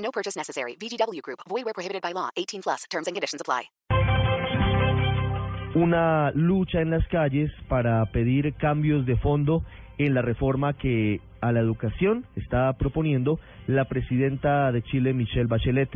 No purchase necessary. VGW Group. Void where prohibited by law. 18 plus. Terms and conditions apply. Una lucha en las calles para pedir cambios de fondo en la reforma que a la educación está proponiendo la presidenta de Chile, Michelle Bachelet.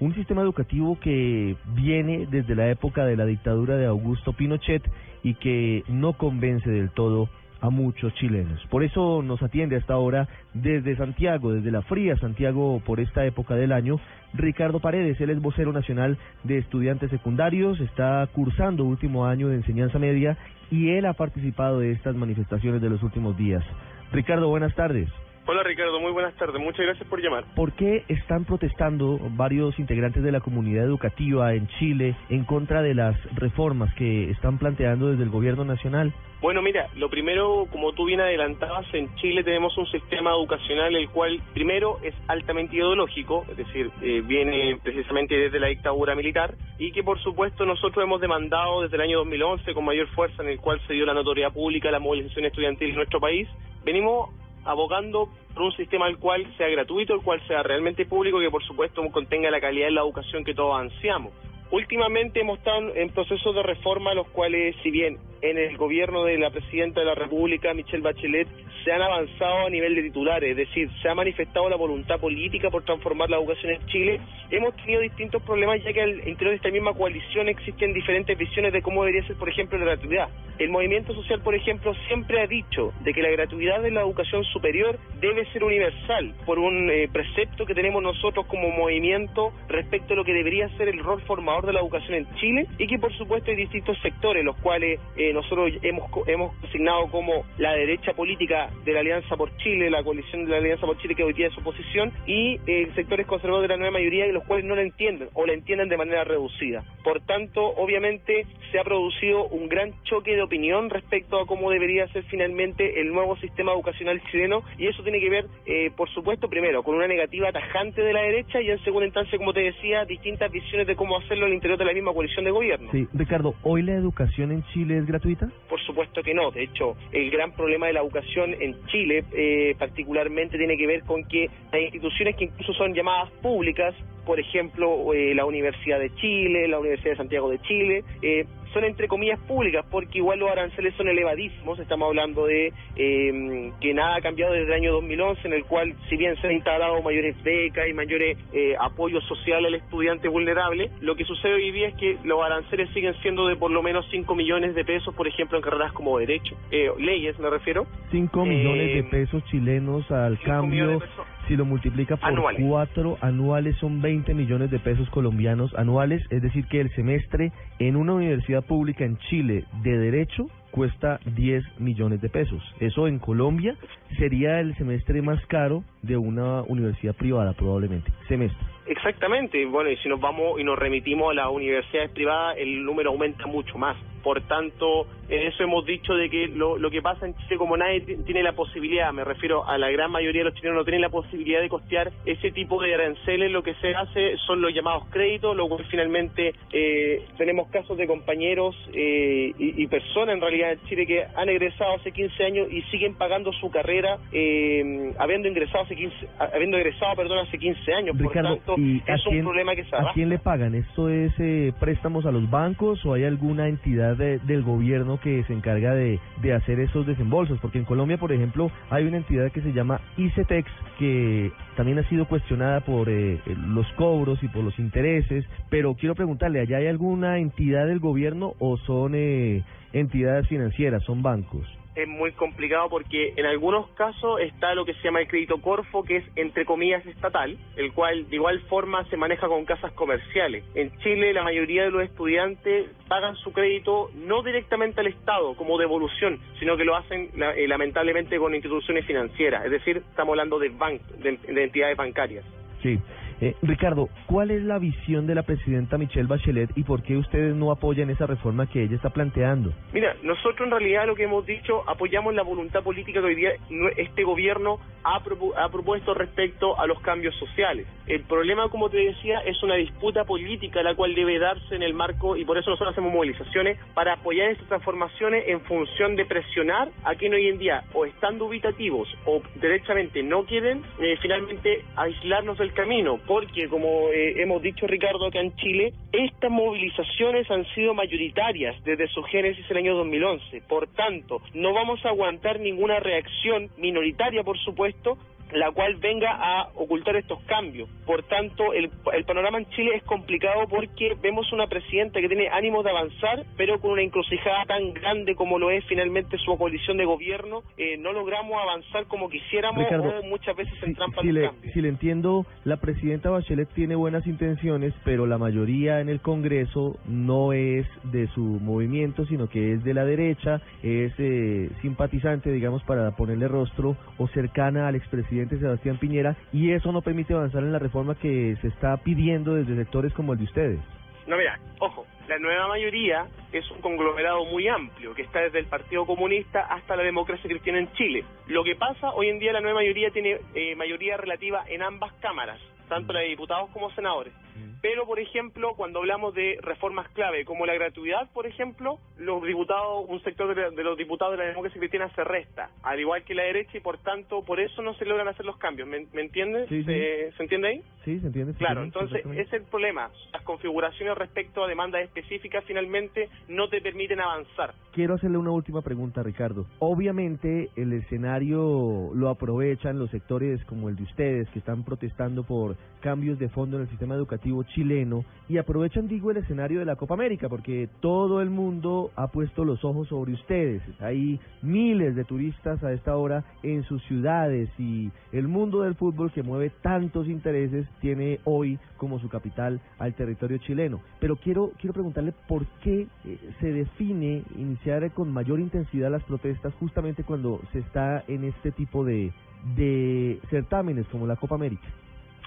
Un sistema educativo que viene desde la época de la dictadura de Augusto Pinochet y que no convence del todo a muchos chilenos. Por eso nos atiende hasta ahora desde Santiago, desde la fría Santiago por esta época del año, Ricardo Paredes, él es vocero nacional de estudiantes secundarios, está cursando último año de enseñanza media y él ha participado de estas manifestaciones de los últimos días. Ricardo, buenas tardes. Hola Ricardo, muy buenas tardes. Muchas gracias por llamar. ¿Por qué están protestando varios integrantes de la comunidad educativa en Chile en contra de las reformas que están planteando desde el gobierno nacional? Bueno, mira, lo primero, como tú bien adelantabas, en Chile tenemos un sistema educacional el cual, primero, es altamente ideológico, es decir, eh, viene precisamente desde la dictadura militar, y que por supuesto nosotros hemos demandado desde el año 2011 con mayor fuerza, en el cual se dio la notoriedad pública, la movilización estudiantil en nuestro país. Venimos abogando por un sistema el cual sea gratuito, el cual sea realmente público, que por supuesto contenga la calidad de la educación que todos ansiamos. Últimamente hemos estado en procesos de reforma, los cuales, si bien en el gobierno de la presidenta de la República, Michelle Bachelet, se han avanzado a nivel de titulares, es decir, se ha manifestado la voluntad política por transformar la educación en Chile. Hemos tenido distintos problemas, ya que al interior de esta misma coalición existen diferentes visiones de cómo debería ser, por ejemplo, la gratuidad. El movimiento social, por ejemplo, siempre ha dicho de que la gratuidad de la educación superior debe ser universal, por un eh, precepto que tenemos nosotros como movimiento respecto a lo que debería ser el rol formador de la educación en Chile y que por supuesto hay distintos sectores, los cuales eh, nosotros hemos, hemos asignado como la derecha política de la Alianza por Chile, la coalición de la Alianza por Chile que hoy día es oposición, y eh, sectores conservadores de la nueva mayoría, y los cuales no la entienden o la entienden de manera reducida. Por tanto, obviamente se ha producido un gran choque de opinión respecto a cómo debería ser finalmente el nuevo sistema educacional chileno, y eso tiene que ver, eh, por supuesto, primero, con una negativa tajante de la derecha, y en segunda instancia, como te decía, distintas visiones de cómo hacerlo al interior de la misma coalición de gobierno. Sí, Ricardo, ¿hoy la educación en Chile es gratuita? Por supuesto que no. De hecho, el gran problema de la educación en Chile eh, particularmente tiene que ver con que hay instituciones que incluso son llamadas públicas, por ejemplo, eh, la Universidad de Chile, la Universidad de Santiago de Chile, eh, son entre comillas públicas, porque igual los aranceles son elevadísimos, estamos hablando de eh, que nada ha cambiado desde el año 2011, en el cual, si bien se han instalado mayores becas y mayores eh, apoyos sociales al estudiante vulnerable, lo que sucede hoy día es que los aranceles siguen siendo de por lo menos 5 millones de pesos, por ejemplo, en carreras como Derecho, eh, leyes me refiero. 5 millones de Eh, pesos chilenos al cambio. Si lo multiplica por Anuales. cuatro anuales son 20 millones de pesos colombianos anuales, es decir que el semestre en una universidad pública en Chile de derecho cuesta 10 millones de pesos. Eso en Colombia sería el semestre más caro de una universidad privada probablemente. Semestre. Exactamente, bueno, y si nos vamos y nos remitimos a las universidades privadas, el número aumenta mucho más. Por tanto, en eso hemos dicho de que lo, que pasa en Chile, como nadie ti- tiene la posibilidad, me refiero a la gran mayoría de los chilenos no tienen la posibilidad de costear ese tipo de aranceles, lo que se hace son los llamados créditos, lo cual finalmente eh, tenemos casos de compañeros eh, y, y personas en realidad en Chile que han egresado hace 15 años y siguen pagando su carrera eh, habiendo ingresado hace 15, a- habiendo egresado, perdón, hace 15 años. Ricardo, tanto, ¿y a es un quién, problema que se a arrastra. quién le pagan? ¿Esto es eh, préstamos a los bancos o hay alguna entidad de- del gobierno que se encarga de, de hacer esos desembolsos? Porque en Colombia, por ejemplo, hay una entidad que se llama ICETEX que también ha sido cuestionada por eh, eh, los cobros y por los intereses, pero quiero preguntarle, ¿allá hay alguna entidad del gobierno o son eh, entidades financieras, son bancos? Es muy complicado porque en algunos casos está lo que se llama el crédito Corfo, que es entre comillas estatal, el cual de igual forma se maneja con casas comerciales. En Chile la mayoría de los estudiantes pagan su crédito no directamente al Estado como devolución, sino que lo hacen eh, lamentablemente con instituciones financieras, es decir, estamos hablando de, ban- de, de entidades bancarias. Sí. Eh, Ricardo, ¿cuál es la visión de la presidenta Michelle Bachelet y por qué ustedes no apoyan esa reforma que ella está planteando? Mira, nosotros en realidad lo que hemos dicho, apoyamos la voluntad política que hoy día este gobierno ha, propuesto respecto a los cambios sociales. El problema, como te decía, es una disputa política la cual debe darse en el marco y por eso nosotros hacemos movilizaciones para apoyar estas transformaciones en función de presionar a quien hoy en día o están dubitativos o derechamente no quieren eh, finalmente aislarnos del camino, porque como eh, hemos dicho Ricardo acá en Chile, estas movilizaciones han sido mayoritarias desde su génesis el año 2011. Por tanto, no vamos a aguantar ninguna reacción minoritaria, por supuesto, la cual venga a ocultar estos cambios. Por tanto, el, el, panorama en Chile es complicado porque vemos una presidenta que tiene ánimos de avanzar, pero con una encrucijada tan grande como lo es finalmente su coalición de gobierno, eh, no logramos avanzar como quisiéramos o muchas veces en trampa si, le, Si le entiendo, la presidenta Bachelet tiene buenas intenciones, pero la mayoría en el Congreso no es de su movimiento, sino que es de la derecha, es eh, simpatizante, digamos, para ponerle rostro o cercana al expresidente Sebastián Piñera y eso no permite avanzar en la reforma que se está pidiendo desde sectores como el de ustedes. No, mira, ojo, la nueva mayoría es un conglomerado muy amplio que está desde el Partido Comunista hasta la democracia cristiana en Chile. Lo que pasa hoy en día la nueva mayoría tiene eh, mayoría relativa en ambas cámaras, tanto la de diputados como senadores. Pero, por ejemplo, cuando hablamos de reformas clave, como la gratuidad, por ejemplo, los diputados, un sector de, los diputados de la democracia cristiana se resta, al igual que la derecha, y por tanto, por eso no se logran hacer los cambios. ¿Me, entiendes? ¿Se, entiende ahí? Sí, se entiende. claro, entonces, ese es el problema. Las configuraciones respecto a demandas específicas finalmente no te permiten avanzar. Quiero hacerle una última pregunta, Ricardo. Obviamente, el escenario lo aprovechan los sectores como el de ustedes, que están protestando por cambios de fondo en el sistema educativo chileno y aprovechan, digo, el escenario de la Copa América porque todo el mundo ha puesto los ojos sobre ustedes. Hay miles de turistas a esta hora en sus ciudades y el mundo del fútbol que mueve tantos intereses tiene hoy como su capital al territorio chileno. Pero quiero quiero preguntarle por qué eh, se define iniciar con mayor intensidad las protestas justamente cuando se está en este tipo de de certámenes como la Copa América.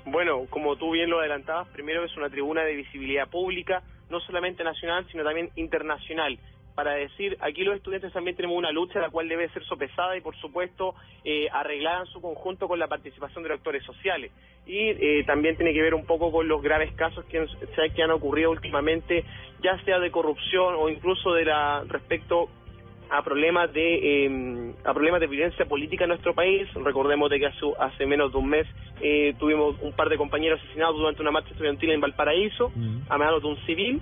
Bueno, como tú bien lo adelantabas, primero es una tribuna de visibilidad pública, no solamente nacional, sino también internacional para decir, aquí los estudiantes también tenemos una lucha la cual debe ser sopesada y por supuesto eh, arreglada en su conjunto con la participación de los actores sociales. Y eh, también tiene que ver un poco con los graves casos que, que han ocurrido últimamente, ya sea de corrupción o incluso de la respecto a problemas de eh, a problemas de violencia política en nuestro país. Recordemos de que hace, hace menos de un mes eh, tuvimos un par de compañeros asesinados durante una marcha estudiantil en Valparaíso, a manos de un civil.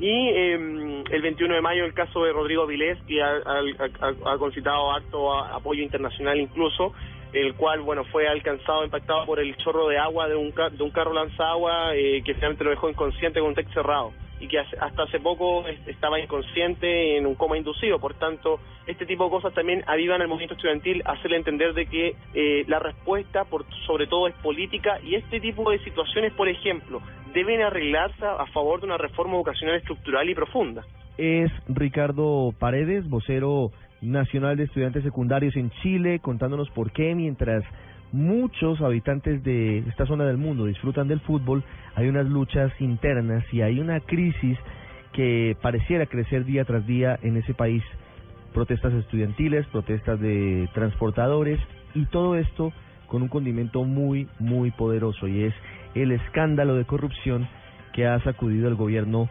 Y eh, el 21 de mayo el caso de Rodrigo Vilés, que ha, ha, concitado acto apoyo internacional incluso, el cual bueno fue alcanzado, impactado por el chorro de agua de un, de un carro lanzagua eh, que finalmente lo dejó inconsciente con un techo cerrado y que hasta hace poco estaba inconsciente en un coma inducido. Por tanto, este tipo de cosas también avivan al movimiento estudiantil, hacerle entender de que eh, la respuesta, por, sobre todo, es política y este tipo de situaciones, por ejemplo, deben arreglarse a favor de una reforma educacional estructural y profunda. Es Ricardo Paredes, vocero nacional de estudiantes secundarios en Chile, contándonos por qué mientras muchos habitantes de esta zona del mundo disfrutan del fútbol, hay unas luchas internas y hay una crisis que pareciera crecer día tras día en ese país. Protestas estudiantiles, protestas de transportadores y todo esto con un condimento muy, muy poderoso y es el escándalo de corrupción que ha sacudido el gobierno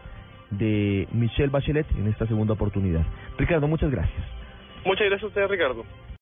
de Michelle Bachelet en esta segunda oportunidad. Ricardo, muchas gracias. Muchas gracias a usted, Ricardo.